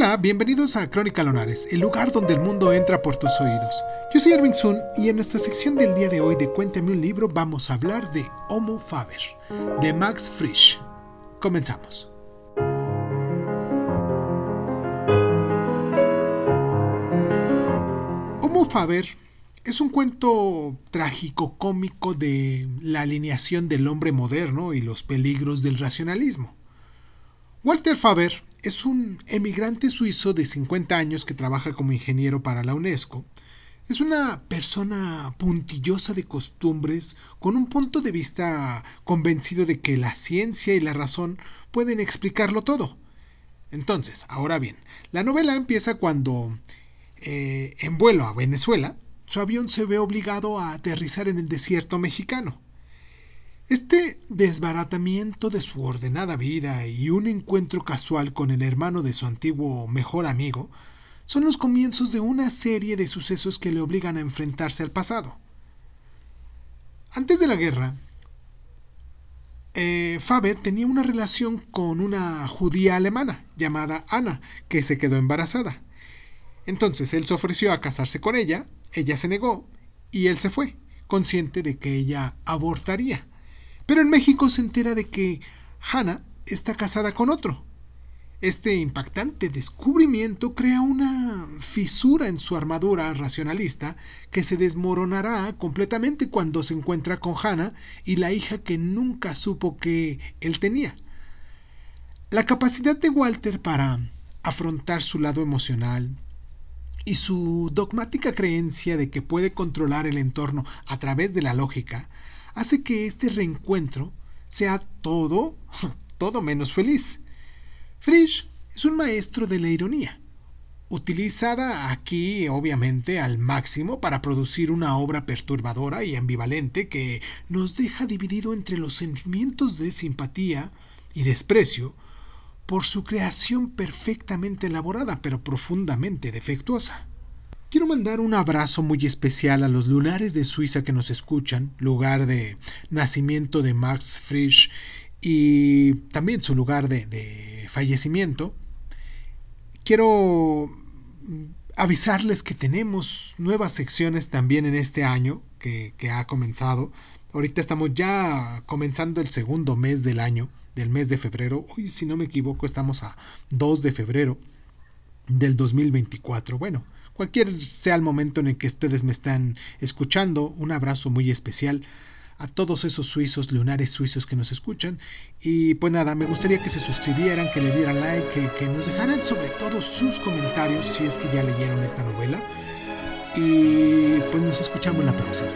Hola, bienvenidos a Crónica Lonares, el lugar donde el mundo entra por tus oídos. Yo soy Erwin Sun y en nuestra sección del día de hoy de Cuéntame un libro vamos a hablar de Homo Faber, de Max Frisch. Comenzamos. Homo Faber es un cuento trágico cómico de la alineación del hombre moderno y los peligros del racionalismo. Walter Faber es un emigrante suizo de 50 años que trabaja como ingeniero para la UNESCO. Es una persona puntillosa de costumbres, con un punto de vista convencido de que la ciencia y la razón pueden explicarlo todo. Entonces, ahora bien, la novela empieza cuando, eh, en vuelo a Venezuela, su avión se ve obligado a aterrizar en el desierto mexicano. Este desbaratamiento de su ordenada vida y un encuentro casual con el hermano de su antiguo mejor amigo son los comienzos de una serie de sucesos que le obligan a enfrentarse al pasado. Antes de la guerra, eh, Faber tenía una relación con una judía alemana llamada Ana, que se quedó embarazada. Entonces él se ofreció a casarse con ella, ella se negó y él se fue, consciente de que ella abortaría. Pero en México se entera de que Hannah está casada con otro. Este impactante descubrimiento crea una fisura en su armadura racionalista que se desmoronará completamente cuando se encuentra con Hannah y la hija que nunca supo que él tenía. La capacidad de Walter para afrontar su lado emocional y su dogmática creencia de que puede controlar el entorno a través de la lógica hace que este reencuentro sea todo, todo menos feliz. Frisch es un maestro de la ironía, utilizada aquí obviamente al máximo para producir una obra perturbadora y ambivalente que nos deja dividido entre los sentimientos de simpatía y desprecio por su creación perfectamente elaborada pero profundamente defectuosa. Quiero mandar un abrazo muy especial a los lunares de Suiza que nos escuchan, lugar de nacimiento de Max Frisch y también su lugar de, fallecimiento. Quiero avisarles que tenemos nuevas secciones también en este año que, que ha comenzado. Ahorita estamos ya comenzando el segundo mes del año, del mes de febrero. Hoy, si no me equivoco, estamos a 2 de febrero del 2024. Bueno, cualquier sea el momento en el que ustedes me están escuchando, un abrazo muy especial a todos esos suizos, lunares suizos que nos escuchan. Y pues nada, me gustaría que se suscribieran, que le dieran like, que, nos dejaran sobre todo sus comentarios si es que ya leyeron esta novela. Y pues nos escuchamos la próxima.